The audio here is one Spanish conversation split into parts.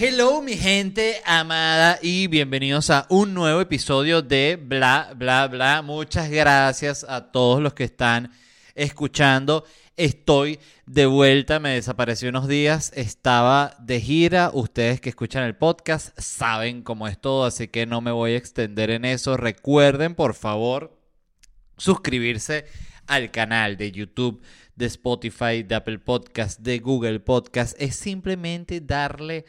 Hello mi gente amada y bienvenidos a un nuevo episodio de Bla Bla Bla. Muchas gracias a todos los que están escuchando. Estoy de vuelta, me desaparecí unos días, estaba de gira. Ustedes que escuchan el podcast saben cómo es todo, así que no me voy a extender en eso. Recuerden, por favor, suscribirse al canal de YouTube, de Spotify, de Apple Podcast, de Google Podcast. Es simplemente darle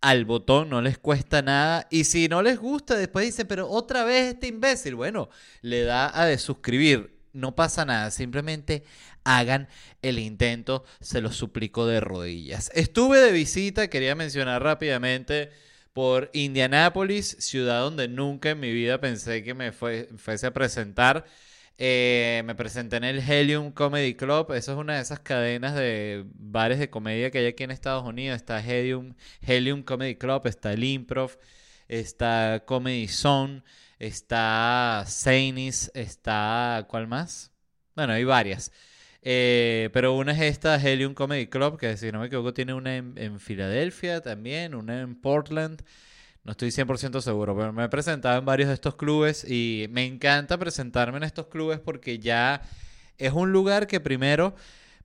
al botón, no les cuesta nada. Y si no les gusta, después dicen, pero otra vez este imbécil. Bueno, le da a de suscribir. No pasa nada, simplemente hagan el intento, se los suplico de rodillas. Estuve de visita, quería mencionar rápidamente, por Indianápolis, ciudad donde nunca en mi vida pensé que me fuese a presentar. Eh, me presenté en el Helium Comedy Club. Eso es una de esas cadenas de bares de comedia que hay aquí en Estados Unidos. Está Helium, Helium Comedy Club, está el Improv, está Comedy Zone, está Zanies, está... ¿Cuál más? Bueno, hay varias. Eh, pero una es esta Helium Comedy Club, que si no me equivoco tiene una en Filadelfia también, una en Portland. No estoy 100% seguro, pero me he presentado en varios de estos clubes y me encanta presentarme en estos clubes porque ya es un lugar que primero,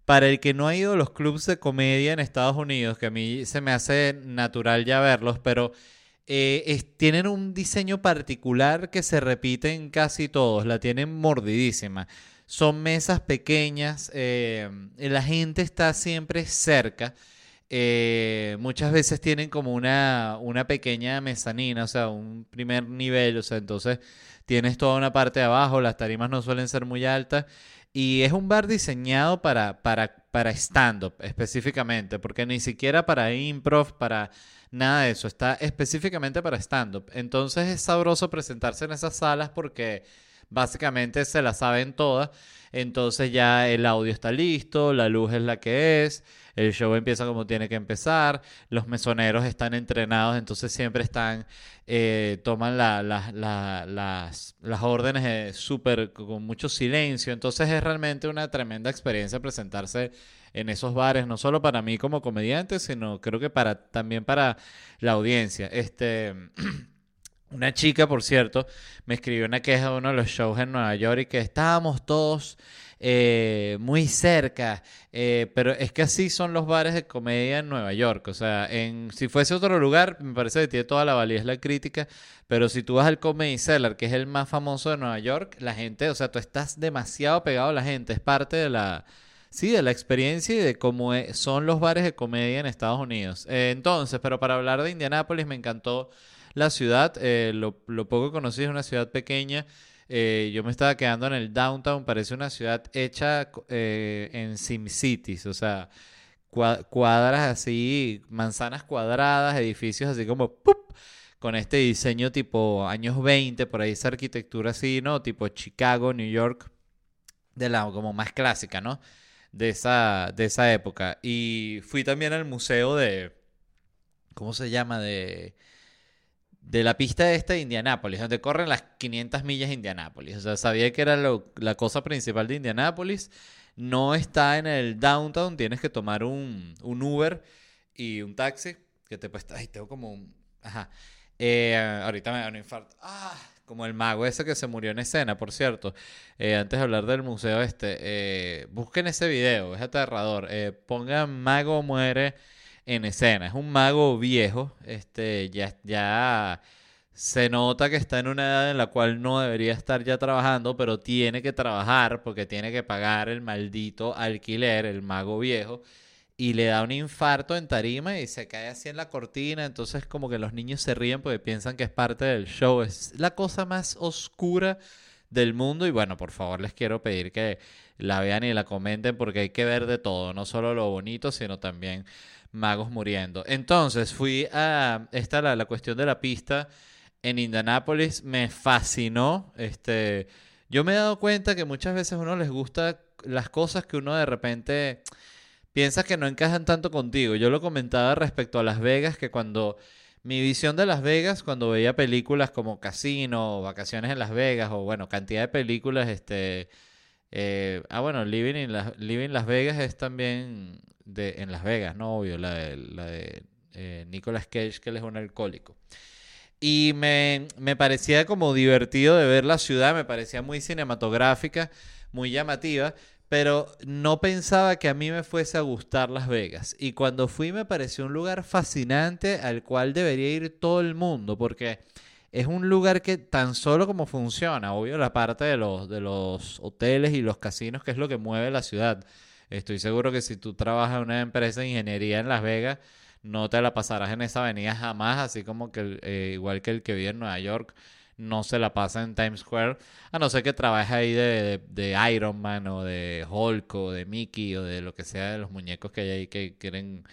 para el que no ha ido a los clubes de comedia en Estados Unidos, que a mí se me hace natural ya verlos, pero eh, tienen un diseño particular que se repite en casi todos, la tienen mordidísima. Son mesas pequeñas, eh, la gente está siempre cerca. Eh, muchas veces tienen como una, una pequeña mezanina, o sea, un primer nivel, o sea, entonces tienes toda una parte de abajo, las tarimas no suelen ser muy altas, y es un bar diseñado para, para, para stand-up específicamente, porque ni siquiera para improv, para nada de eso, está específicamente para stand-up. Entonces es sabroso presentarse en esas salas porque básicamente se la saben todas, entonces ya el audio está listo, la luz es la que es el show empieza como tiene que empezar, los mesoneros están entrenados, entonces siempre están, eh, toman las, las, órdenes súper con mucho silencio, entonces es realmente una tremenda experiencia presentarse en esos bares, no solo para mí como comediante, sino creo que para también para la audiencia. Este una chica, por cierto, me escribió una queja de uno de los shows en Nueva York y que estábamos todos eh, muy cerca. Eh, pero es que así son los bares de comedia en Nueva York. O sea, en, si fuese otro lugar, me parece que tiene toda la validez la crítica. Pero si tú vas al Comedy Cellar, que es el más famoso de Nueva York, la gente, o sea, tú estás demasiado pegado a la gente. Es parte de la. Sí, de la experiencia y de cómo e, son los bares de comedia en Estados Unidos. Eh, entonces, pero para hablar de Indianápolis, me encantó la ciudad. lo, lo poco conocí es una ciudad pequeña. Eh, yo me estaba quedando en el downtown, parece una ciudad hecha eh, en SimCities, o sea, cuadras así, manzanas cuadradas, edificios así como ¡pup! con este diseño tipo años 20, por ahí esa arquitectura así, ¿no? Tipo Chicago, New York, de la como más clásica, ¿no? De esa, de esa época. Y fui también al museo de, ¿cómo se llama? De de la pista esta de Indianápolis, donde corren las 500 millas de Indianápolis. O sea, sabía que era la cosa principal de Indianápolis. No está en el downtown, tienes que tomar un, Uber y un taxi. Que te pues, ay, tengo como un. Ajá. Eh, ahorita me da un infarto. Ah, como el mago ese que se murió en escena, por cierto. Eh, antes de hablar del museo este, eh, busquen ese video, es aterrador. pongan mago muere en escena. Es un mago viejo, este, ya, ya se nota que está en una edad en la cual no debería estar ya trabajando, pero tiene que trabajar porque tiene que pagar el maldito alquiler, el mago viejo, y le da un infarto en tarima y se cae así en la cortina, entonces como que los niños se ríen porque piensan que es parte del show, es la cosa más oscura del mundo y bueno, por favor les quiero pedir que la vean y la comenten porque hay que ver de todo, no solo lo bonito, sino también magos muriendo. Entonces fui a, esta la, la cuestión de la pista en Indianápolis, me fascinó. Este, yo me he dado cuenta que muchas veces a uno les gusta las cosas que uno de repente piensa que no encajan tanto contigo. Yo lo comentaba respecto a Las Vegas, que cuando mi visión de Las Vegas, cuando veía películas como Casino, Vacaciones en Las Vegas, o bueno, cantidad de películas, este... Eh, ah, bueno, Living, Living Las Vegas es también de, en Las Vegas, ¿no? Obvio, la de, la de eh, Nicolas Cage, que él es un alcohólico. Y me, me parecía como divertido de ver la ciudad, me parecía muy cinematográfica, muy llamativa, pero no pensaba que a mí me fuese a gustar Las Vegas. Y cuando fui me pareció un lugar fascinante al cual debería ir todo el mundo, porque es un lugar que tan solo como funciona, obvio la parte de los, de los hoteles y los casinos, que es lo que mueve la ciudad. Estoy seguro que si tú trabajas en una empresa de ingeniería en Las Vegas, no te la pasarás en esa avenida jamás, así como que eh, igual que el que vive en Nueva York no se la pasa en Times Square, a no ser que trabaje ahí de, de, Iron Man o de Hulk o de Mickey o de lo que sea de los muñecos que hay ahí que quieren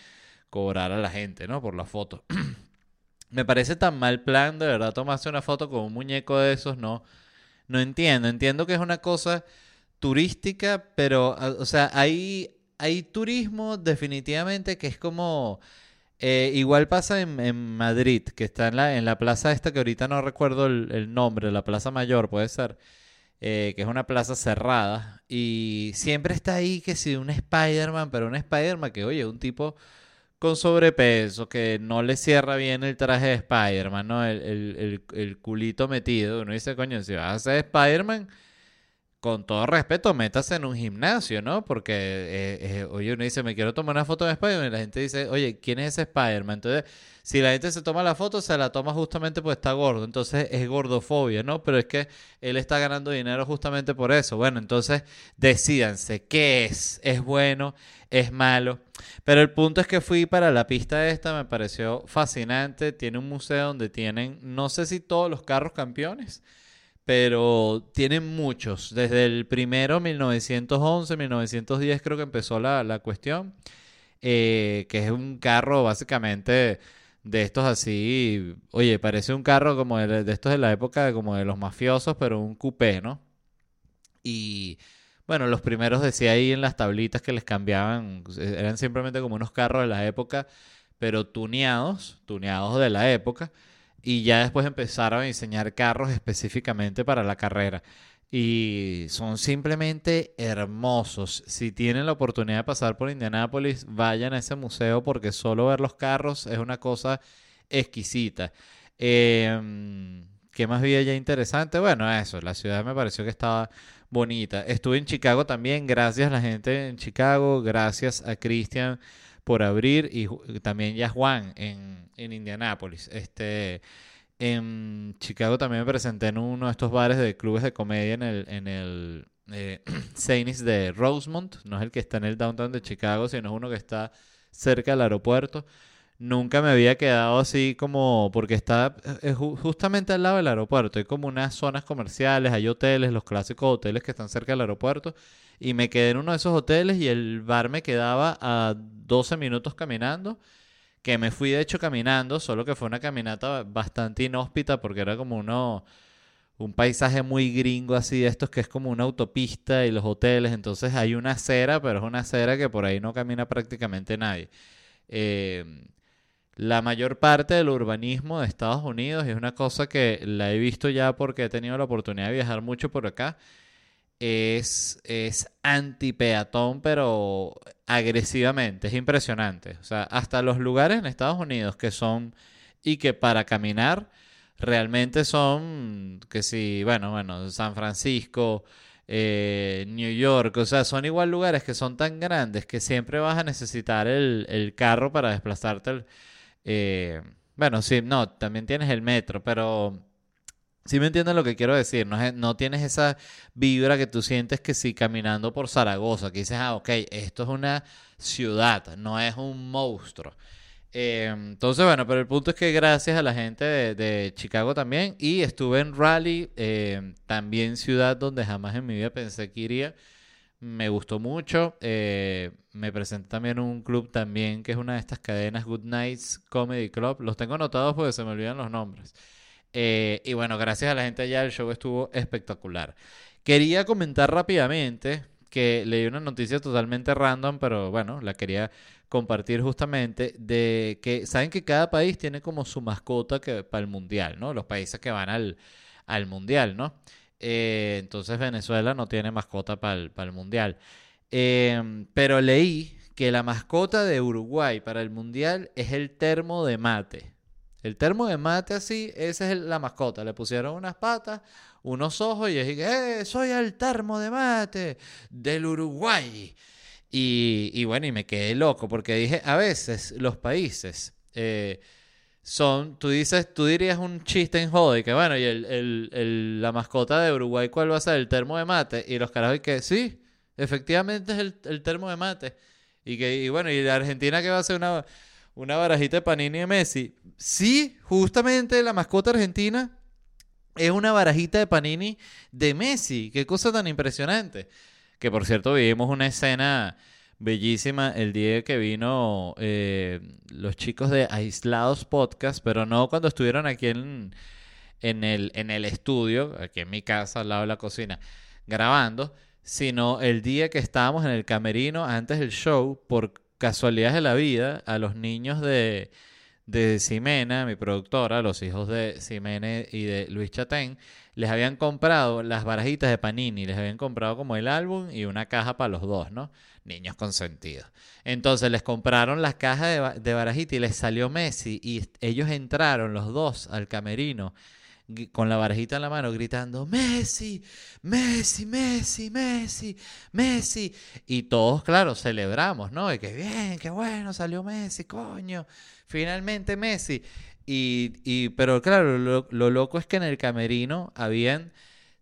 cobrar a la gente, ¿no? Por la foto. Me parece tan mal plan, de verdad, tomarse una foto con un muñeco de esos, no. No entiendo. Entiendo que es una cosa turística, pero, o sea, hay, hay turismo definitivamente que es como eh, igual pasa en, Madrid, que está en la, en la plaza esta que ahorita no recuerdo el, nombre, la Plaza Mayor puede ser, eh, que es una plaza cerrada. Y siempre está ahí que si un Spider-Man, pero un Spider-Man que, oye, un tipo con sobrepeso, que no le cierra bien el traje de Spider-Man, ¿no? El, el, el, culito metido. Uno dice, coño, si vas a ser Spider-Man con todo respeto, métase en un gimnasio, ¿no? Porque, eh, eh, uno dice, me quiero tomar una foto de Spider-Man y la gente dice, oye, ¿quién es ese Spider-Man? Entonces, si la gente se toma la foto, se la toma justamente porque está gordo. Entonces, es gordofobia, ¿no? Pero es que él está ganando dinero justamente por eso. Bueno, entonces, decídanse, ¿qué es? ¿Es bueno? ¿Es malo? Pero el punto es que fui para la pista esta, me pareció fascinante. Tiene un museo donde tienen, no sé si todos los carros campeones pero tienen muchos. Desde el primero, 1911, 1910 creo que empezó la, la cuestión, eh, que es un carro básicamente de estos así, oye, parece un carro como de, de, estos de la época como de los mafiosos, pero un coupé, ¿no? Y bueno, los primeros decía ahí en las tablitas que les cambiaban, eran simplemente como unos carros de la época, pero tuneados, tuneados de la época y ya después empezaron a diseñar carros específicamente para la carrera. Y son simplemente hermosos. Si tienen la oportunidad de pasar por Indianápolis, vayan a ese museo porque solo ver los carros es una cosa exquisita. Em, ¿Qué más vi allá interesante? Bueno, eso, la ciudad me pareció que estaba bonita. Estuve en Chicago también, gracias a la gente en Chicago, gracias a Cristian por abrir y también ya Juan en, en Indianápolis. Este, en Chicago también me presenté en uno de estos bares de clubes de comedia en el, en el eh, de Rosemont. No es el que está en el downtown de Chicago, sino es uno que está cerca del aeropuerto. Nunca me había quedado así como, porque está eh, justamente al lado del aeropuerto. Hay como unas zonas comerciales, hay hoteles, los clásicos hoteles que están cerca del aeropuerto. Y me quedé en uno de esos hoteles y el bar me quedaba a 12 minutos caminando. Que me fui de hecho caminando, solo que fue una caminata bastante inhóspita porque era como uno, un paisaje muy gringo así de estos que es como una autopista y los hoteles. Entonces hay una acera, pero es una acera que por ahí no camina prácticamente nadie. Eh, la mayor parte del urbanismo de Estados Unidos, es una cosa que la he visto ya porque he tenido la oportunidad de viajar mucho por acá, es, es anti-peatón, pero agresivamente, es impresionante. O sea, hasta los lugares en Estados Unidos que son y que para caminar realmente son, que si, bueno, bueno, San Francisco, eh, New York, o sea, son igual lugares que son tan grandes que siempre vas a necesitar el, el carro para desplazarte. Eh, bueno, sí, no, también tienes el metro, pero Sí me entiendes lo que quiero decir, no, no tienes esa vibra que tú sientes que si caminando por Zaragoza, que dices, ah, ok, esto es una ciudad, no es un monstruo. Em, entonces, bueno, pero el punto es que gracias a la gente de, Chicago también, y estuve en Raleigh, em, también ciudad donde jamás en mi vida pensé que iría, me gustó mucho, eh, me presenté también un club también que es una de estas cadenas, Good Nights Comedy Club, los tengo anotados porque se me olvidan los nombres. Eh, y bueno, gracias a la gente allá, el show estuvo espectacular. Quería comentar rápidamente que leí una noticia totalmente random, pero bueno, la quería compartir justamente de que saben que cada país tiene como su mascota que, para el mundial, ¿no? Los países que van al, al mundial, ¿no? Eh, entonces Venezuela no tiene mascota para el, para el mundial. Em, pero leí que la mascota de Uruguay para el Mundial es el termo de mate. El termo de mate así, esa es la mascota. Le pusieron unas patas, unos ojos y dije, ¡eh! Soy el termo de mate del Uruguay. Y, bueno, y me quedé loco porque dije, a veces los países eh, son, tú dices, tú dirías un chiste en jode, que bueno, y el, la mascota de Uruguay, ¿cuál va a ser? El termo de mate. Y los carajos, que sí, efectivamente es el, termo de mate. Y que, y bueno, y la Argentina que va a ser una, una barajita de Panini de Messi. Sí, justamente la mascota argentina es una barajita de Panini de Messi. Qué cosa tan impresionante. Que por cierto, vivimos una escena bellísima el día que vino eh, los chicos de Aislados Podcast, pero no cuando estuvieron aquí en, en, el, en el estudio, aquí en mi casa, al lado de la cocina, grabando, sino el día que estábamos en el camerino antes del show, por casualidades de la vida, a los niños de, de Ximena, mi productora, los hijos de Ximena y de Luis Chatén, les habían comprado las barajitas de Panini, les habían comprado como el álbum y una caja para los dos, ¿no? Niños consentidos. Entonces les compraron las cajas de, de barajita y les salió Messi y ellos entraron los dos al camerino con la barajita en la mano gritando Messi, Messi, Messi, Messi, Messi. Y todos, claro, celebramos, ¿no? Y qué bien, qué bueno, salió Messi, coño. Finalmente Messi. Y, pero claro, lo, loco es que en el camerino habían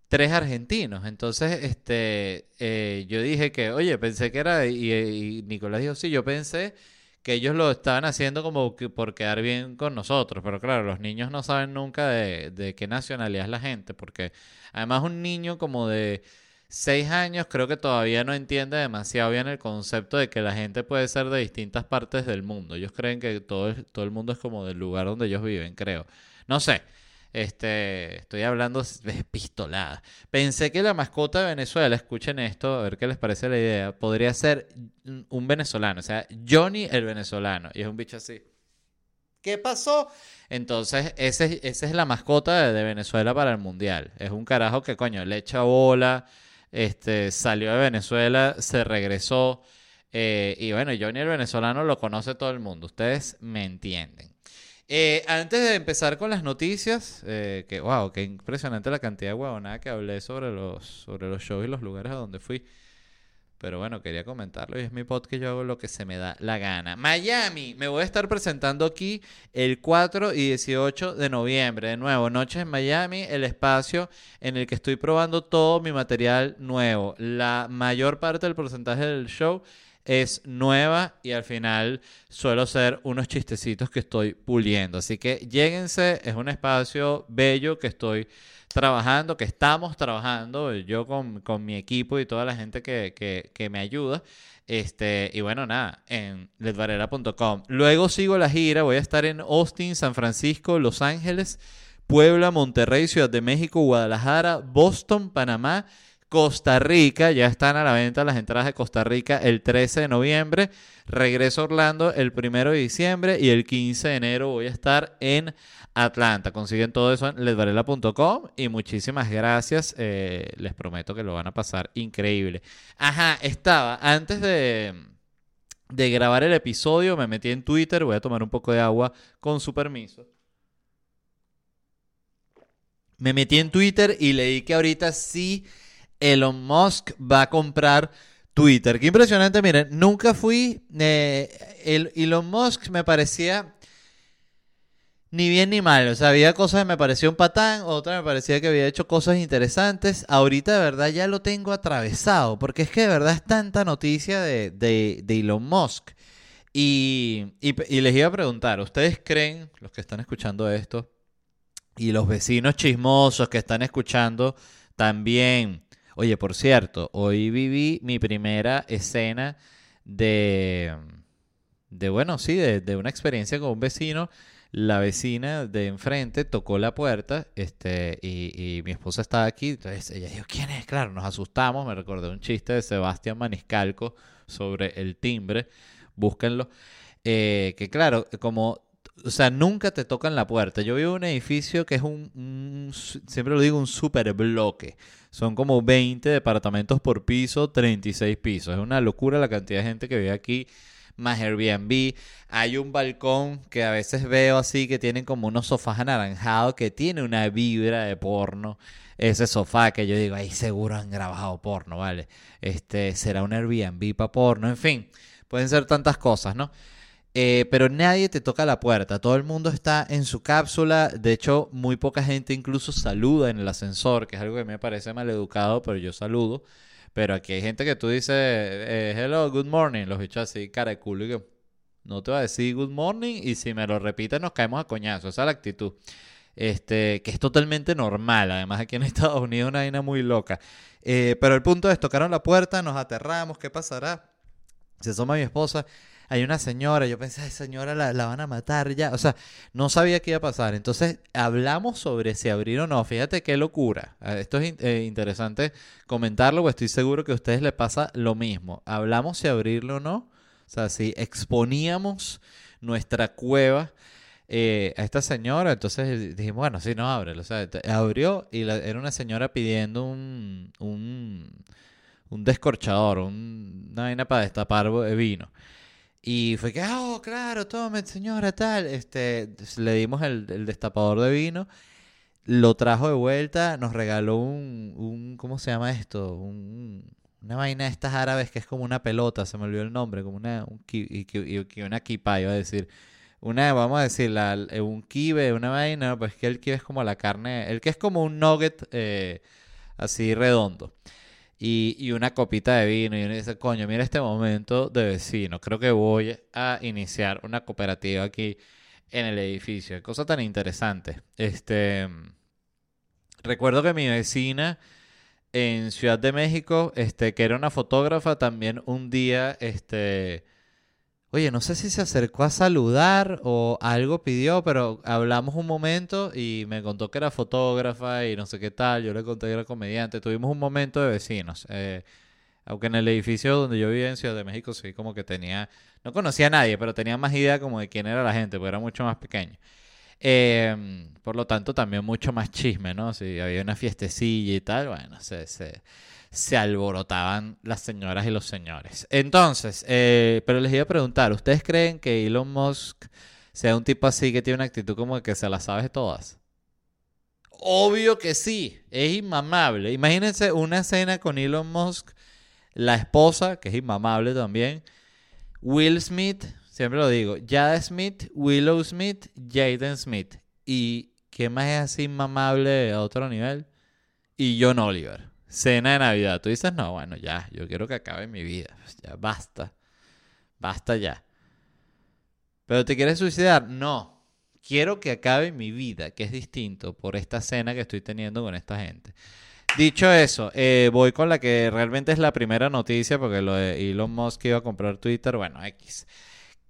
tres argentinos. Entonces, este, eh, yo dije que, oye, pensé que era, y, y, Nicolás dijo, sí, yo pensé que ellos lo estaban haciendo como que por quedar bien con nosotros. Pero claro, los niños no saben nunca de, de qué nacionalidad es la gente, porque además un niño como de seis años creo que todavía no entiende demasiado bien el concepto de que la gente puede ser de distintas partes del mundo. Ellos creen que todo, todo el mundo es como del lugar donde ellos viven, creo. No sé. Este, estoy hablando de pistolada. Pensé que la mascota de Venezuela, escuchen esto, a ver qué les parece la idea, podría ser un venezolano, o sea, Johnny el venezolano, y es un bicho así. ¿Qué pasó? Entonces, ese, esa es la mascota de, de, Venezuela para el mundial. Es un carajo que, coño, le echa bola, este, salió de Venezuela, se regresó. Eh, y bueno, Johnny el venezolano lo conoce todo el mundo. Ustedes me entienden. Eh, antes de empezar con las noticias, eh, que wow, qué impresionante la cantidad de huevonada que hablé sobre los, sobre los shows y los lugares a donde fui. Pero bueno, quería comentarlo y es mi podcast, yo hago lo que se me da la gana. Miami, me voy a estar presentando aquí el 4 y 18 de noviembre. De nuevo, Noches en Miami, el espacio en el que estoy probando todo mi material nuevo. La mayor parte del porcentaje del show es nueva y al final suelo ser unos chistecitos que estoy puliendo. Así que lléguense, es un espacio bello que estoy trabajando, que estamos trabajando, yo con, mi equipo y toda la gente que, me ayuda. Este, y bueno, nada, en ledvarela.com. Luego sigo la gira, voy a estar en Austin, San Francisco, Los Ángeles, Puebla, Monterrey, Ciudad de México, Guadalajara, Boston, Panamá. Costa Rica, ya están a la venta las entradas de Costa Rica el 13 de noviembre, regreso a Orlando el 1 de diciembre y el 15 de enero voy a estar en Atlanta. Consiguen todo eso en ledvarela.com y muchísimas gracias. Eh, les prometo que lo van a pasar increíble. Ajá, estaba antes de, de grabar el episodio, me metí en Twitter. Voy a tomar un poco de agua con su permiso. Me metí en Twitter y leí que ahorita sí Elon Musk va a comprar Twitter. Qué impresionante, miren, nunca fui... Eh, Elon Musk me parecía ni bien ni mal. O sea, había cosas que me pareció un patán, otra me parecía que había hecho cosas interesantes. Ahorita de verdad ya lo tengo atravesado, porque es que de verdad es tanta noticia de, de, Elon Musk. Y, y, les iba a preguntar, ¿ustedes creen, los que están escuchando esto, y los vecinos chismosos que están escuchando también, oye, por cierto, hoy viví mi primera escena de, de bueno, sí, de, una experiencia con un vecino la vecina de enfrente tocó la puerta este, y, mi esposa estaba aquí. Entonces ella dijo, ¿quién es? Claro, nos asustamos. Me recordé un chiste de Sebastián Maniscalco sobre el timbre. Búsquenlo. Eh, que claro, como o sea, nunca te tocan la puerta. Yo vivo en un edificio que es un, siempre lo digo, un super bloque. Son como 20 departamentos por piso, 36 pisos. Es una locura la cantidad de gente que vive aquí, más Airbnb. Hay un balcón que a veces veo así, que tienen como unos sofás anaranjados, que tiene una vibra de porno. Ese sofá que yo digo, ahí seguro han grabado porno, ¿vale? Este, será un Airbnb para porno, en fin. Pueden ser tantas cosas, ¿no? Eh, pero nadie te toca la puerta, todo el mundo está en su cápsula, de hecho muy poca gente incluso saluda en el ascensor, que es algo que me parece mal educado, pero yo saludo. Pero aquí hay gente que tú dices, eh, hello, good morning, los bichos así, cara de culo, y que no te va a decir good morning, y si me lo repites nos caemos a coñazo, esa es la actitud. Este, que es totalmente normal, además aquí en Estados Unidos una vaina muy loca. Eh, pero el punto es, tocaron la puerta, nos aterramos, ¿qué pasará? Se asoma mi esposa, hay una señora, yo pensé, ay señora, la, la van a matar ya. O sea, no sabía qué iba a pasar. Entonces, hablamos sobre si abrir o no. Fíjate qué locura. Eh, Esto es eh, interesante comentarlo, porque estoy seguro que a ustedes les pasa lo mismo. Hablamos si abrirlo o no. O sea, si exponíamos nuestra cueva eh, a esta señora, entonces dijimos, bueno, sí, no, ábrelo. O sea, abrió y era una señora pidiendo un, un, un descorchador, un- una vaina para destapar eh, vino. Y fue que, "Ah, oh, claro, tome, señora, tal. Este, le dimos el, destapador de vino, lo trajo de vuelta, nos regaló un, un ¿cómo se llama esto? Un, una vaina de estas árabes que es como una pelota, se me olvidó el nombre, como una, un ki- una kipa, iba a decir. Una, vamos a decir, la, un kibe, una vaina, pues que el kibe es como la carne, el que es como un nugget eh, así redondo y, una copita de vino. Y uno dice, coño, mira este momento de vecino. Creo que voy a iniciar una cooperativa aquí en el edificio. Cosa tan interesante. Este, recuerdo que mi vecina en Ciudad de México, este, que era una fotógrafa, también un día, este, oye, no sé si se acercó a saludar o algo pidió, pero hablamos un momento y me contó que era fotógrafa y no sé qué tal. Yo le conté que era comediante. Tuvimos un momento de vecinos. eh, aunque en el edificio donde yo vivía en Ciudad de México, sí, como que tenía, no conocía a nadie, pero tenía más idea como de quién era la gente, porque era mucho más pequeño. Eh, por lo tanto, también mucho más chisme, ¿no? Si había una fiestecilla y tal, bueno, se, se, se alborotaban las señoras y los señores. Entonces, eh, pero les iba a preguntar, ¿ustedes creen que Elon Musk sea un tipo así que tiene una actitud como de que se las sabe todas? Obvio que sí, es inmamable. Imagínense una escena con Elon Musk, la esposa, que es inmamable también, Will Smith, siempre lo digo, Jada Smith, Willow Smith, Jaden Smith. ¿Y qué más es así inmamable a otro nivel? Y John Oliver. Cena de Navidad. Tú dices, no, bueno, ya, yo quiero que acabe mi vida. Ya basta. Basta ya. ¿Pero te quieres suicidar? No. Quiero que acabe mi vida, que es distinto por esta cena que estoy teniendo con esta gente. Dicho eso, eh, voy con la que realmente es la primera noticia, porque lo de Elon Musk iba a comprar Twitter, bueno, X.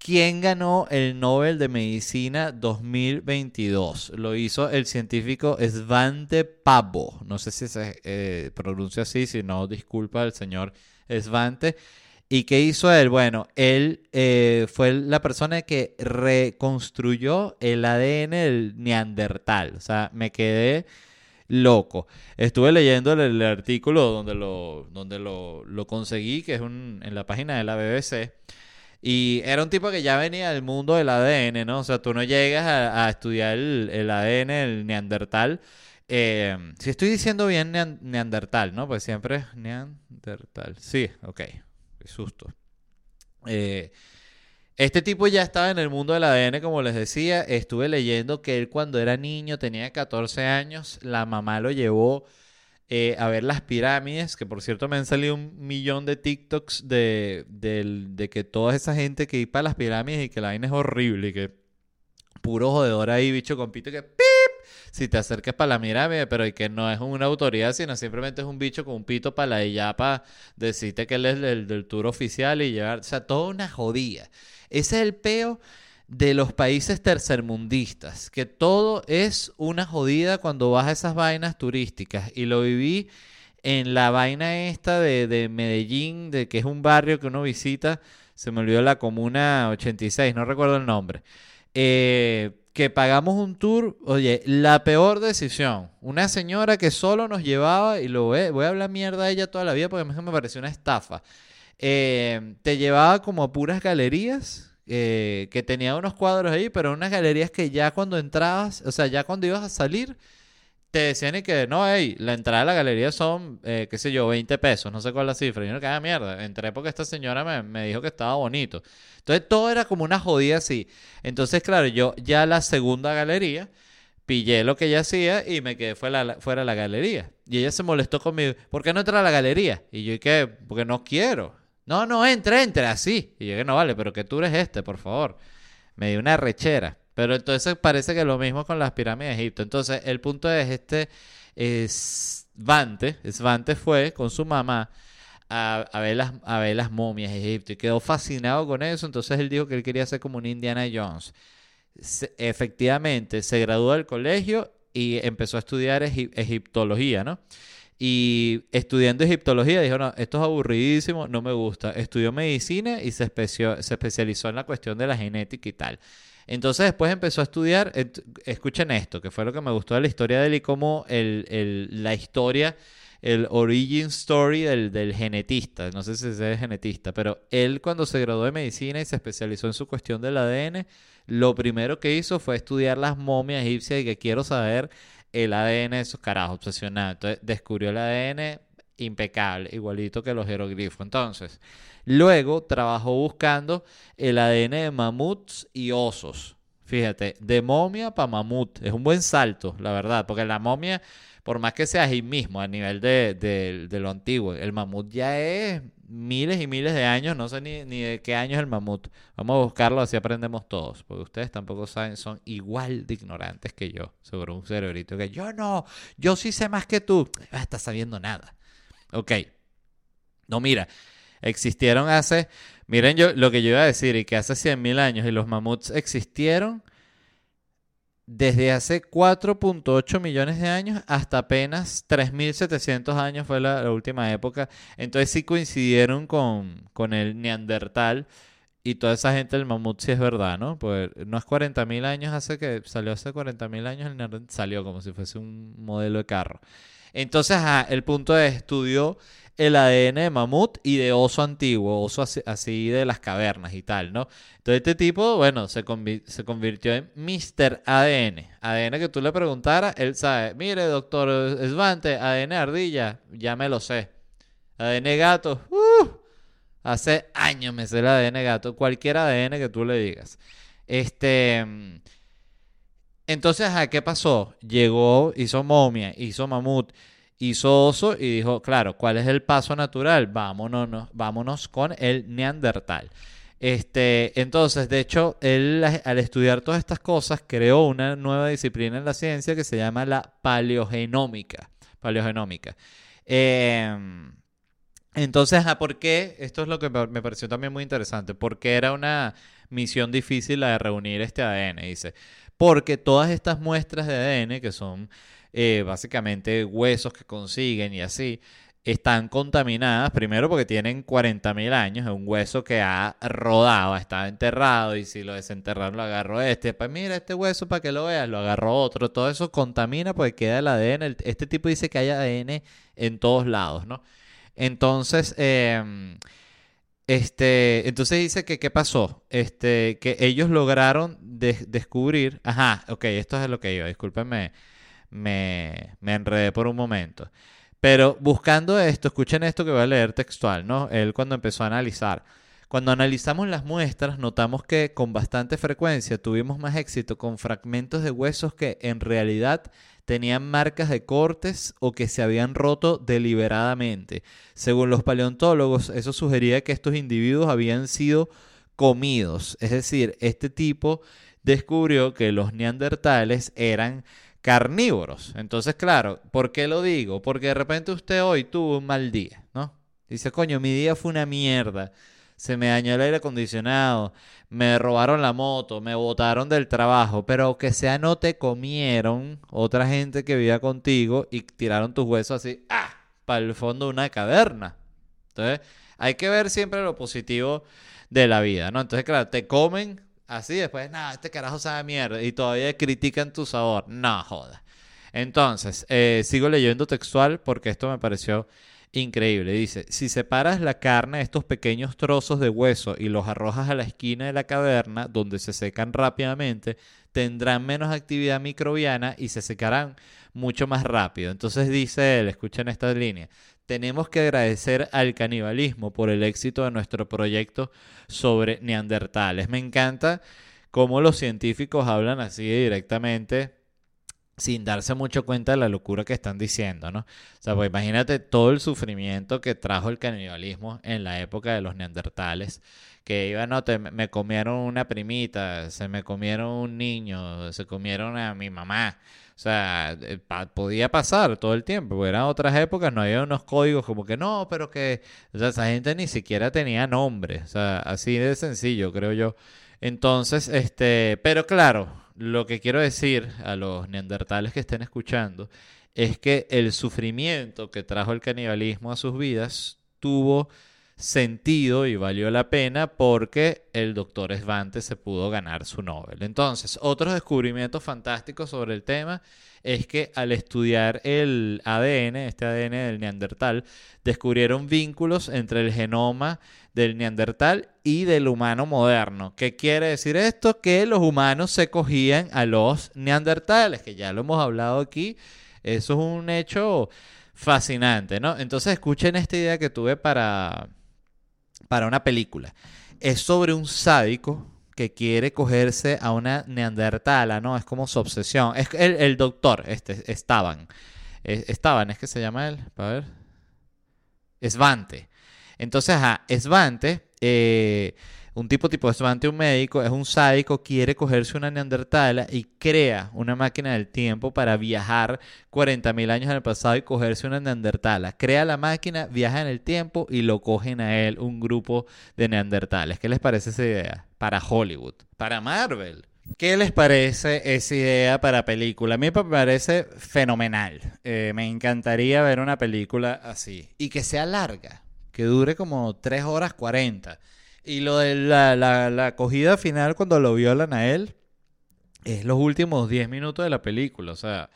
¿Quién ganó el Nobel de Medicina 2022? Lo hizo el científico Svante Pabo. No sé si se eh, pronuncia así, si no, disculpa el señor Svante. ¿Y qué hizo él? Bueno, él eh, fue la persona que reconstruyó el ADN del neandertal. O sea, me quedé loco. Estuve leyendo el, el artículo donde lo, donde lo, lo conseguí, que es un, en la página de la BBC. Y era un tipo que ya venía del mundo del ADN, ¿no? O sea, tú no llegas a, estudiar el, el ADN del neandertal. Eh, si estoy diciendo bien nean- neandertal, ¿no? Pues siempre es neandertal. Sí, ok. Qué susto. Eh, este tipo ya estaba en el mundo del ADN, como les decía. Estuve leyendo que él cuando era niño, tenía 14 años, la mamá lo llevó eh, a ver las pirámides, que por cierto me han salido un millón de TikToks de, del- de que toda esa gente que iba para las pirámides y que la vaina es horrible y que puro jodedor ahí, bicho con pito que ¡pip! Si te acercas para la pirámide, pero y que no es una autoridad, sino simplemente es un bicho con un pito para la para decirte que él es el del tour oficial y llevar, o sea, toda una jodida. Ese es el peo de los países tercermundistas, que todo es una jodida cuando vas a esas vainas turísticas. Y lo viví en la vaina esta de, de Medellín, de que es un barrio que uno visita, se me olvidó la comuna 86, no recuerdo el nombre. eh, que pagamos un tour, oye, la peor decisión. Una señora que solo nos llevaba, y lo voy, a hablar mierda a ella toda la vida porque me pareció una estafa. Eh, te llevaba como a puras galerías, eh, que tenía unos cuadros ahí, pero unas galerías que ya cuando entrabas, o sea, ya cuando ibas a salir, te decían que no, hey, la entrada a la galería son, eh, qué sé yo, 20 pesos, no sé cuál es la cifra. Y yo no quedaba mierda. Entré porque esta señora me, me, dijo que estaba bonito. Entonces todo era como una jodida así. Entonces, claro, yo ya la segunda galería pillé lo que ella hacía y me quedé fuera, fuera de la galería. Y ella se molestó conmigo. ¿Por qué no entra a la galería? Y yo, ¿y qué? Porque no quiero. No, no, entre, entre, así. Y yo, no vale, pero que tú eres este, por favor. Me dio una rechera. Pero entonces parece que lo mismo con las pirámides de Egipto. Entonces, el punto es este Svante, Svante fue con su mamá a, ver las, a momias de Egipto y quedó fascinado con eso. Entonces él dijo que él quería ser como un Indiana Jones. efectivamente, se graduó del colegio y empezó a estudiar egiptología, ¿no? Y estudiando egiptología dijo, no, esto es aburridísimo, no me gusta. Estudió medicina y se, se especializó en la cuestión de la genética y tal. Entonces después empezó a estudiar, escuchen esto, que fue lo que me gustó de la historia de él y cómo la historia, el origin story del, genetista, no sé si es genetista, pero él cuando se graduó de medicina y se especializó en su cuestión del ADN, lo primero que hizo fue estudiar las momias egipcias y que quiero saber el ADN de esos carajos, obsesionado. Entonces descubrió el ADN impecable, igualito que los jeroglifos. Entonces, luego trabajó buscando el ADN de mamuts y osos. Fíjate, de momia para mamut. Es un buen salto, la verdad, porque la momia, por más que sea ahí mismo, a nivel de, lo antiguo, el mamut ya es miles y miles de años, no sé ni, ni, de qué año es el mamut. Vamos a buscarlo, así aprendemos todos, porque ustedes tampoco saben, son igual de ignorantes que yo, seguro un cerebrito que yo no, yo sí sé más que tú, no estás sabiendo nada. Ok. No, mira, existieron hace, miren yo lo que yo iba a decir, y que hace 100.000 años, y los mamuts existieron desde hace 4.8 millones de años hasta apenas 3.700 años fue la, última época. Entonces sí coincidieron con, con el neandertal y toda esa gente del mamut sí es verdad, ¿no? Pues no es 40.000 años, hace que salió hace 40.000 años el neandertal, salió como si fuese un modelo de carro. Entonces, el punto es, estudió el ADN de mamut y de oso antiguo, oso así, de las cavernas y tal, ¿no? Entonces este tipo, bueno, se, convirtió en Mr. ADN. ADN que tú le preguntaras, él sabe, mire, doctor Esvante, ADN ardilla, ya me lo sé. ADN gato, uh, hace años me sé el ADN gato, cualquier ADN que tú le digas. Este... Entonces, ¿a qué pasó? Llegó, hizo momia, hizo mamut, hizo oso y dijo, claro, ¿cuál es el paso natural? Vámonos, vámonos con el neandertal. Este, entonces, de hecho, él al estudiar todas estas cosas creó una nueva disciplina en la ciencia que se llama la paleogenómica. Paleogenómica. Em, entonces, ¿por qué? Esto es lo que me pareció también muy interesante. Porque era una misión difícil la de reunir este ADN. Dice, porque todas estas muestras de ADN, que son eh, básicamente huesos que consiguen y así, están contaminadas, primero porque tienen 40.000 años, es un hueso que ha rodado, está enterrado y si lo desenterraron lo agarró este, pues mira este hueso para que lo veas, lo agarró otro, todo eso contamina porque queda el ADN, este tipo dice que hay ADN en todos lados, ¿no? Entonces, eh, este, entonces dice que qué pasó, este, que ellos lograron descubrir, ajá, ok, esto es lo que yo, discúlpenme, me, me enredé por un momento. Pero buscando esto, escuchen esto que voy a leer textual, ¿no? Él cuando empezó a analizar. Cuando analizamos las muestras, notamos que con bastante frecuencia tuvimos más éxito con fragmentos de huesos que en realidad tenían marcas de cortes o que se habían roto deliberadamente. Según los paleontólogos, eso sugería que estos individuos habían sido comidos. Es decir, este tipo descubrió que los neandertales eran carnívoros. Entonces, claro, ¿por qué lo digo? Porque de repente usted hoy tuvo un mal día, ¿no? Dice, coño, mi día fue una mierda se me dañó el aire acondicionado, me robaron la moto, me botaron del trabajo, pero que sea no te comieron otra gente que vivía contigo y tiraron tus huesos así, ¡ah! para el fondo de una caverna. Entonces, hay que ver siempre lo positivo de la vida, ¿no? Entonces, claro, te comen Así después, no, este carajo sabe mierda. Y todavía critican tu sabor. No, joda. Entonces, eh, sigo leyendo textual porque esto me pareció increíble. Dice, si separas la carne estos pequeños trozos de hueso y los arrojas a la esquina de la caverna, donde se secan rápidamente, tendrán menos actividad microbiana y se secarán mucho más rápido. Entonces dice él, escuchen esta línea, tenemos que agradecer al canibalismo por el éxito de nuestro proyecto sobre neandertales. Me encanta cómo los científicos hablan así directamente sin darse mucho cuenta de la locura que están diciendo, ¿no? O sea, pues imagínate todo el sufrimiento que trajo el canibalismo en la época de los neandertales, que iban, no, te, me comieron una primita, se me comieron un niño, se comieron a mi mamá. O sea, eh, podía pasar todo el tiempo, porque eran otras épocas, no había unos códigos como que no, pero que, esa gente ni siquiera tenía nombre, o sea, así de sencillo, creo yo. Entonces, este, pero claro, lo que quiero decir a los neandertales que estén escuchando es que el sufrimiento que trajo el canibalismo a sus vidas tuvo sentido y valió la pena porque el doctor Svante se pudo ganar su Nobel. Entonces, otros descubrimientos fantásticos sobre el tema es que al estudiar el ADN, este ADN del neandertal, descubrieron vínculos entre el genoma del neandertal y del humano moderno. ¿Qué quiere decir esto? Que los humanos se cogían a los neandertales, que ya lo hemos hablado aquí. Eso es un hecho fascinante, ¿no? Entonces escuchen esta idea que tuve para para una película. Es sobre un sádico que quiere cogerse a una neandertala, ¿no? Es como su obsesión. Es el, doctor, este, Estaban. Estaban, es que se llama él. A ver. Esvante. Entonces, ajá, Esvante eh, un tipo tipo Svante, un médico, es un sádico, quiere cogerse una neandertala y crea una máquina del tiempo para viajar 40.000 años en el pasado y cogerse una neandertala. Crea la máquina, viaja en el tiempo y lo cogen a él un grupo de neandertales. ¿Qué les parece esa idea? Para Hollywood, para Marvel. ¿Qué les parece esa idea para película? A mí me parece fenomenal. Eh, me encantaría ver una película así. Y que sea larga, que dure como 3 horas 40 y lo de la, la, acogida final cuando lo violan a él es los últimos 10 minutos de la película. O sea,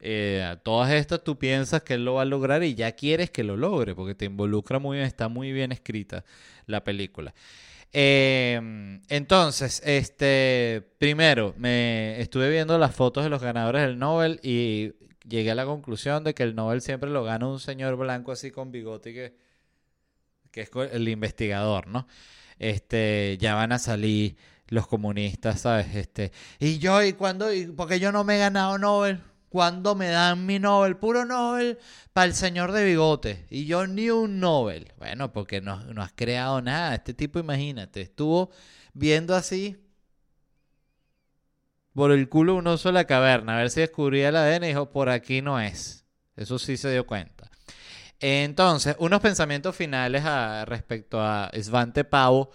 eh, todas estas tú piensas que él lo va a lograr y ya quieres que lo logre porque te involucra muy bien, está muy bien escrita la película. Em, entonces, este, primero, me estuve viendo las fotos de los ganadores del Nobel y llegué a la conclusión de que el Nobel siempre lo gana un señor blanco así con bigote que, que es el investigador, ¿no? Este, ya van a salir los comunistas, ¿sabes? Este, y yo, ¿y cuándo? Y, porque yo no me he ganado Nobel. ¿Cuándo me dan mi Nobel? Puro Nobel para el señor de bigote. Y yo ni un Nobel. Bueno, porque no, no has creado nada. Este tipo, imagínate, estuvo viendo así por el culo un oso de la caverna, a ver si descubría el ADN y dijo, por aquí no es. Eso sí se dio cuenta. Entonces, unos pensamientos finales respecto a Svante Pavo,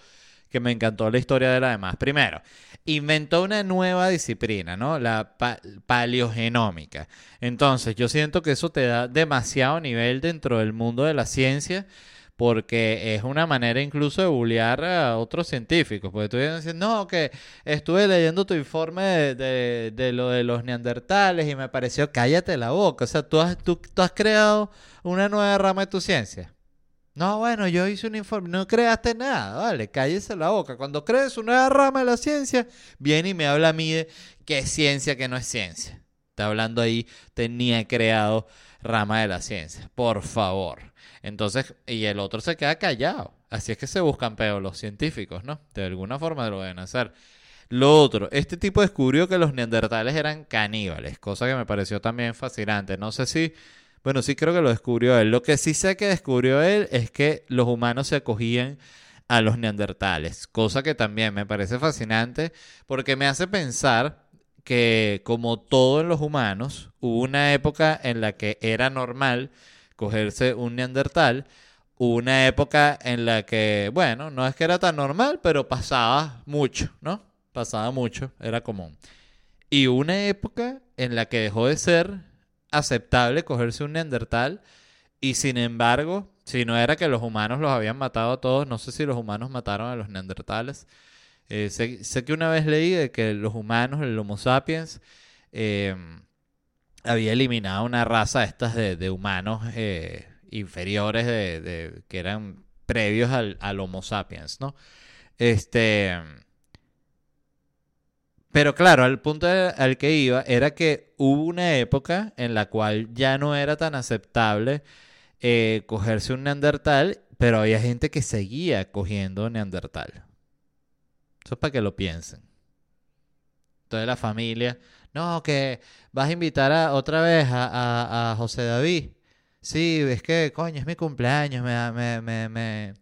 que me encantó la historia de la demás. Primero, inventó una nueva disciplina, ¿no? La paleogenómica. Entonces, yo siento que eso te da demasiado nivel dentro del mundo de la ciencia porque es una manera incluso de bullear a otros científicos. Porque tú vienes no, que estuve leyendo tu informe de, lo de los neandertales y me pareció, cállate la boca. O sea, tú has, tú, has creado una nueva rama de tu ciencia. No, bueno, yo hice un informe, no creaste nada, vale, cállese la boca. Cuando crees una nueva rama de la ciencia, viene y me habla a mí de qué es ciencia, qué no es ciencia. Está hablando ahí, tenía creado rama de la ciencia. Por favor. Entonces, y el otro se queda callado. Así es que se buscan peor los científicos, ¿no? De alguna forma lo deben hacer. Lo otro, este tipo descubrió que los neandertales eran caníbales, cosa que me pareció también fascinante. No sé si, bueno, sí creo que lo descubrió él. Lo que sí sé que descubrió él es que los humanos se acogían a los neandertales, cosa que también me parece fascinante porque me hace pensar que como todo en los humanos, hubo una época en la que era normal cogerse un neandertal, una época en la que, bueno, no es que era tan normal, pero pasaba mucho, ¿no? Pasaba mucho, era común. Y una época en la que dejó de ser aceptable cogerse un neandertal y sin embargo, si no era que los humanos los habían matado a todos, no sé si los humanos mataron a los neandertales, Eh, sé, que una vez leí de que los humanos, el Homo sapiens, em, había eliminado una raza estas de, humanos eh, inferiores de, que eran previos al, al, Homo sapiens, ¿no? Este. Pero claro, el punto al que iba era que hubo una época en la cual ya no era tan aceptable eh, cogerse un neandertal, pero había gente que seguía cogiendo neandertal. Eso es para que lo piensen. Entonces la familia, no, que vas a invitar a, otra vez a, José David. Sí, es que, coño, es mi cumpleaños, me da, me, me, me,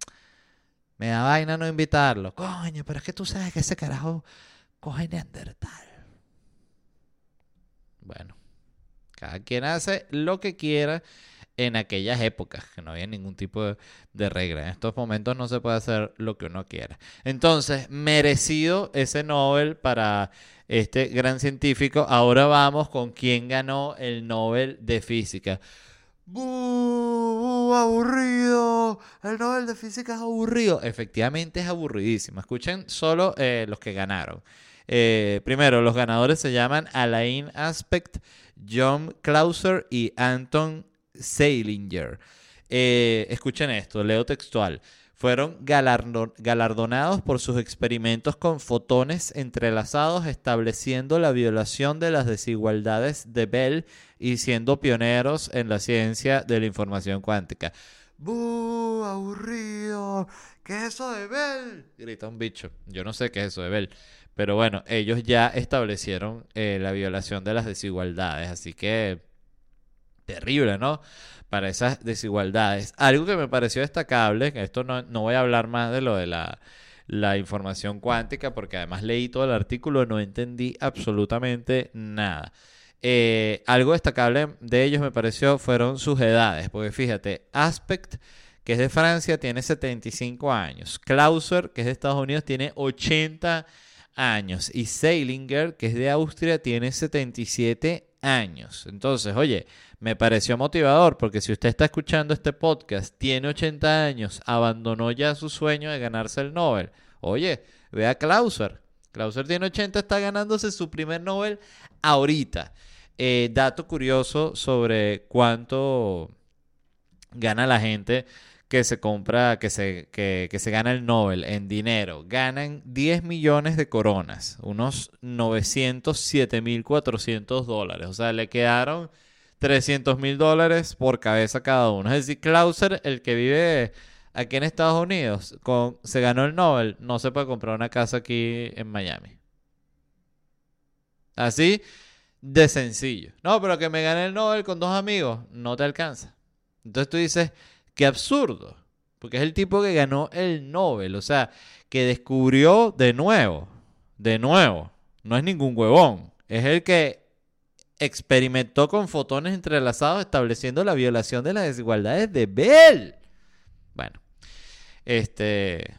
vaina no invitarlo. Coño, pero es que tú sabes que ese carajo coge Neandertal. Bueno, cada quien hace lo que quiera en aquellas épocas, que no había ningún tipo de, regla. En estos momentos no se puede hacer lo que uno quiera. Entonces, merecido ese Nobel para este gran científico. Ahora vamos con quién ganó el Nobel de Física. ¡Bú! ¡Aburrido! El Nobel de Física es aburrido. Efectivamente es aburridísimo. Escuchen solo eh, los que ganaron. Eh, primero, los ganadores se llaman Alain Aspect, John Clauser y Anton Seilinger. Eh, escuchen esto, leo textual. Fueron galardonados por sus experimentos con fotones entrelazados, estableciendo la violación de las desigualdades de Bell y siendo pioneros en la ciencia de la información cuántica. ¡Bú! ¡Aburrido! ¿Qué es eso de Bell? Grita un bicho. Yo no sé qué es eso de Bell. Pero bueno, ellos ya establecieron eh, la violación de las desigualdades. Así que terrible, ¿no? Para esas desigualdades. Algo que me pareció destacable, esto no, voy a hablar más de lo de la, información cuántica, porque además leí todo el artículo, no entendí absolutamente nada. Eh, algo destacable de ellos me pareció fueron sus edades, porque fíjate, Aspect, que es de Francia, tiene 75 años. Clauser, que es de Estados Unidos, tiene 80 años. Y Seilinger, que es de Austria, tiene 77 años. Entonces, oye, me pareció motivador porque si usted está escuchando este podcast, tiene 80 años, abandonó ya su sueño de ganarse el Nobel. Oye, ve a Clauser. Clauser tiene 80, está ganándose su primer Nobel ahorita. Eh, dato curioso sobre cuánto gana la gente que se compra, que se, que, se gana el Nobel en dinero. Ganan 10 millones de coronas, unos 907.400 dólares. O sea, le quedaron 300 mil dólares por cabeza cada uno. Es decir, Clauser, el que vive aquí en Estados Unidos, con, se ganó el Nobel, no se puede comprar una casa aquí en Miami. Así de sencillo. No, pero que me gane el Nobel con dos amigos, no te alcanza. Entonces tú dices, Qué absurdo. Porque es el tipo que ganó el Nobel. O sea, que descubrió de nuevo. De nuevo. No es ningún huevón. Es el que experimentó con fotones entrelazados estableciendo la violación de las desigualdades de Bell. Bueno. Este.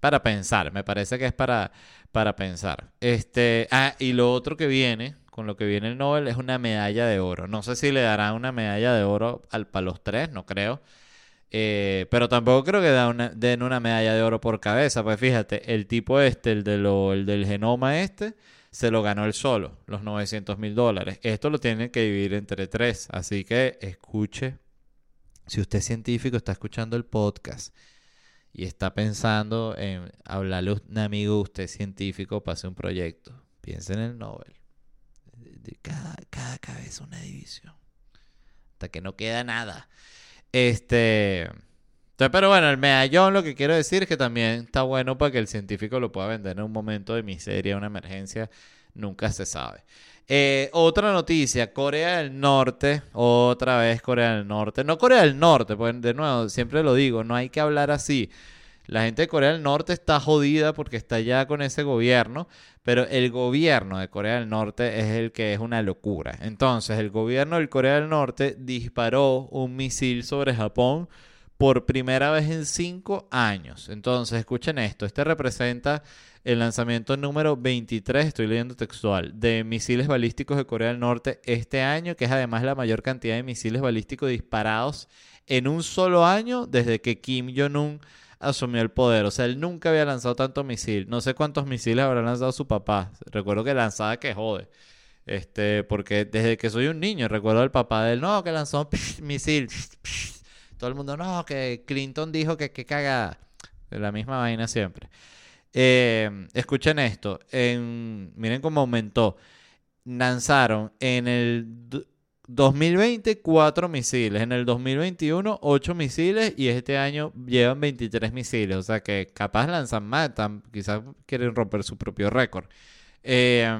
Para pensar. Me parece que es para, para pensar. Este. Ah, y lo otro que viene con lo que viene el Nobel es una medalla de oro. No sé si le darán una medalla de oro al, para los tres, no creo. Eh, pero tampoco creo que den una, medalla de oro por cabeza. Pues fíjate, el tipo este, el, de lo, el del genoma este, se lo ganó él solo, los 900 mil dólares. Esto lo tienen que dividir entre tres. Así que escuche. Si usted es científico, está escuchando el podcast y está pensando en hablarle a un amigo, usted es científico, hacer un proyecto. Piense en el Nobel. Cada, cada cabeza una división. Hasta que no queda nada. Este. Pero bueno, el medallón lo que quiero decir es que también está bueno para que el científico lo pueda vender en un momento de miseria, una emergencia, nunca se sabe. Eh, otra noticia, Corea del Norte, otra vez Corea del Norte, no Corea del Norte, pues de nuevo, siempre lo digo, no hay que hablar así. La gente de Corea del Norte está jodida porque está ya con ese gobierno, pero el gobierno de Corea del Norte es el que es una locura. Entonces, el gobierno de Corea del Norte disparó un misil sobre Japón por primera vez en cinco años. Entonces, escuchen esto, este representa el lanzamiento número 23, estoy leyendo textual, de misiles balísticos de Corea del Norte este año, que es además la mayor cantidad de misiles balísticos disparados en un solo año desde que Kim Jong-un asumió el poder. O sea, él nunca había lanzado tanto misil. No sé cuántos misiles habrá lanzado su papá. Recuerdo que lanzaba que jode. Este, porque desde que soy un niño, recuerdo al papá de él, no, que lanzó un misil. Todo el mundo, no, que Clinton dijo que, que caga. La misma vaina siempre. Eh, escuchen esto. En, miren cómo aumentó. Lanzaron en el 2020 4 misiles, en el 2021 8 misiles y este año llevan 23 misiles. O sea que capaz lanzan más, quizás quieren romper su propio récord. Eh,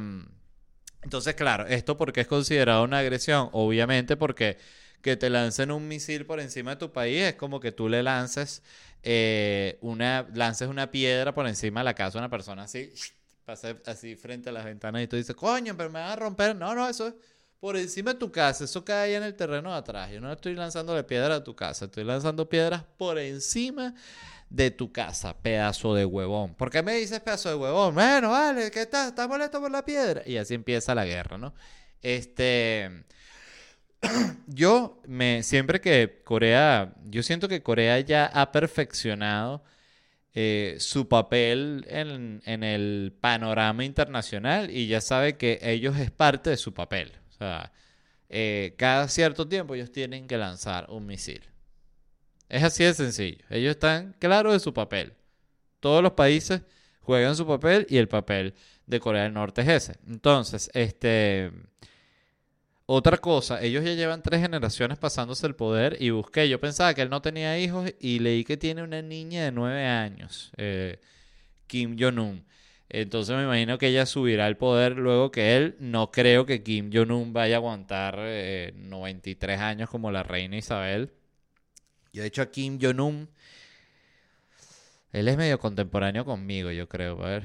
entonces, claro, esto porque es considerado una agresión, obviamente porque que te lancen un misil por encima de tu país es como que tú le lances eh, una, una piedra por encima de la casa de una persona así, pasa así frente a las ventanas y tú dices, coño, pero me van a romper. No, no, eso es por encima de tu casa, eso cae ahí en el terreno de atrás. Yo no estoy lanzándole piedra a tu casa, estoy lanzando piedras por encima de tu casa, pedazo de huevón. ¿Por qué me dices pedazo de huevón? Bueno, vale, ¿qué estás? ¿Estás molesto por la piedra? Y así empieza la guerra, ¿no? Este. yo me. Siempre que Corea. Yo siento que Corea ya ha perfeccionado eh, su papel en, en el panorama internacional y ya sabe que ellos es parte de su papel. O sea, eh, cada cierto tiempo ellos tienen que lanzar un misil. Es así de sencillo. Ellos están claros de su papel. Todos los países juegan su papel y el papel de Corea del Norte es ese. Entonces, este... Otra cosa, ellos ya llevan tres generaciones pasándose el poder y busqué, yo pensaba que él no tenía hijos y leí que tiene una niña de nueve años, eh, Kim Jong-un. Entonces me imagino que ella subirá el poder luego que él. No creo que Kim Jong-un vaya a aguantar 93 eh, años como la reina Isabel. Yo, de hecho, a Kim Jong-un, él es medio contemporáneo conmigo, yo creo. A ver,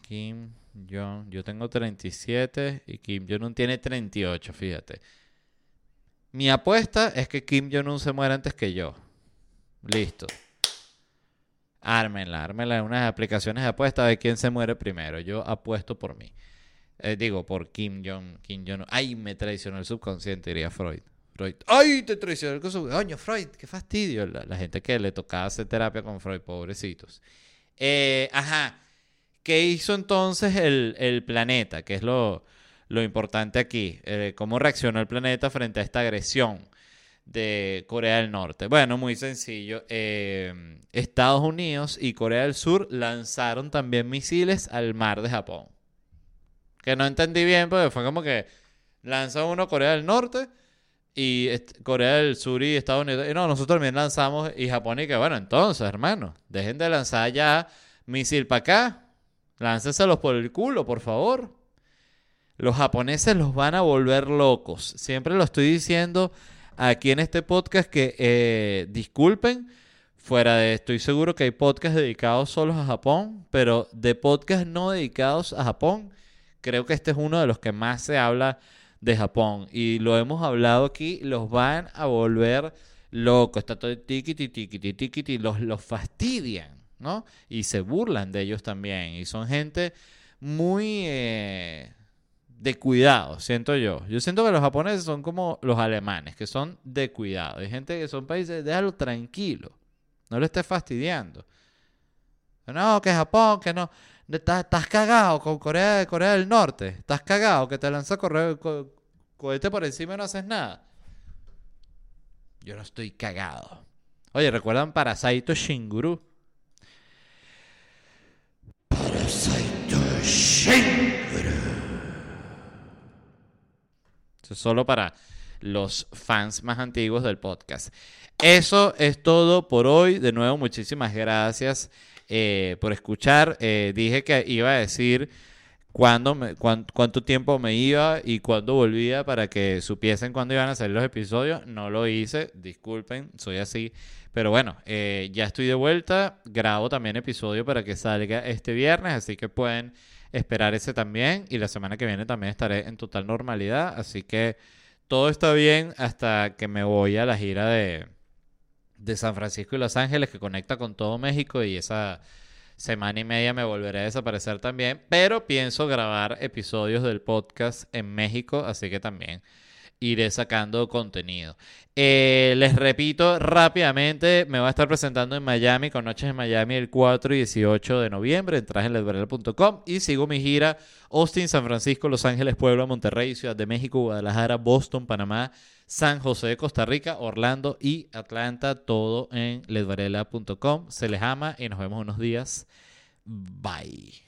Kim Jong, yo tengo 37 y Kim Jong-un tiene 38, fíjate. Mi apuesta es que Kim Jong-un se muera antes que yo. Listo. Ármenla, ármenla en unas aplicaciones de apuesta de quién se muere primero. Yo apuesto por mí. Eh, digo, por Kim Jong, Kim Jong. Ay, me traicionó el subconsciente, diría Freud. Freud. ¡Ay, te traicionó! Coño, Freud, qué fastidio. La, gente que le tocaba hacer terapia con Freud, pobrecitos. Eh, ajá. ¿Qué hizo entonces el, planeta? ¿Qué es lo, importante aquí? Eh, ¿Cómo reaccionó el planeta frente a esta agresión de Corea del Norte? Bueno, muy sencillo. Eh, Estados Unidos y Corea del Sur lanzaron también misiles al mar de Japón. Que no entendí bien, porque fue como que lanza uno Corea del Norte y Corea del Sur y Estados Unidos. Y no, nosotros también lanzamos y Japón y que bueno, entonces, hermano, dejen de lanzar ya misil para acá. Lánceselos por el culo, por favor. Los japoneses los van a volver locos. Siempre lo estoy diciendo aquí en este podcast que eh, disculpen. Fuera de estoy seguro que hay podcasts dedicados solo a Japón, pero de podcasts no dedicados a Japón, creo que este es uno de los que más se habla de Japón. Y lo hemos hablado aquí, los van a volver locos. Está todo tiquiti, tiquiti, tiquiti, los, los fastidian, ¿no? Y se burlan de ellos también. Y son gente muy eh, de cuidado, siento yo. Yo siento que los japoneses son como los alemanes, que son de cuidado. Hay gente que son países, déjalo tranquilo. No lo estés fastidiando. No, que Japón, que no. Estás, cagado con Corea, Corea del Norte. Estás cagado que te lanza correo, cohete por encima y no haces nada. Yo no estoy cagado. Oye, ¿recuerdan Parasito Shinguru? Parasito Shinguru. Eso es solo para los fans más antiguos del podcast. Eso es todo por hoy. De nuevo, muchísimas gracias eh, por escuchar. Eh, dije que iba a decir cuándo cuánto tiempo me iba y cuándo volvía para que supiesen cuándo iban a salir los episodios. No lo hice, disculpen, soy así. Pero bueno, eh, ya estoy de vuelta. Grabo también episodio para que salga este viernes, así que pueden esperar ese también. Y la semana que viene también estaré en total normalidad. Así que todo está bien hasta que me voy a la gira de de San Francisco y Los Ángeles que conecta con todo México y esa semana y media me volveré a desaparecer también, pero pienso grabar episodios del podcast en México, así que también iré sacando contenido. Eh, les repito rápidamente, me voy a estar presentando en Miami con Noches en Miami el 4 y 18 de noviembre. En ledvarela.com y sigo mi gira Austin, San Francisco, Los Ángeles, Puebla, Monterrey, Ciudad de México, Guadalajara, Boston, Panamá, San José de Costa Rica, Orlando y Atlanta. Todo en ledvarela.com. Se les ama y nos vemos unos días. Bye.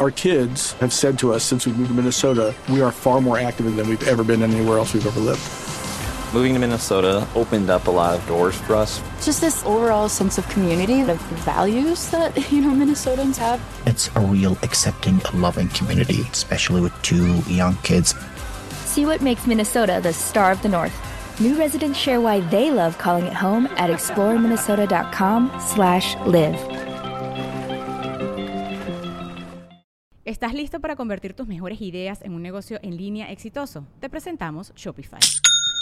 Our kids have said to us since we moved to Minnesota, we are far more active than we've ever been anywhere else we've ever lived. Moving to Minnesota opened up a lot of doors for us. Just this overall sense of community, the values that, you know, Minnesotans have. It's a real accepting, loving community, especially with two young kids. See what makes Minnesota the star of the North. New residents share why they love calling it home at exploreminnesota.com slash live. ¿Estás listo para convertir tus mejores ideas en un negocio en línea exitoso? Te presentamos Shopify.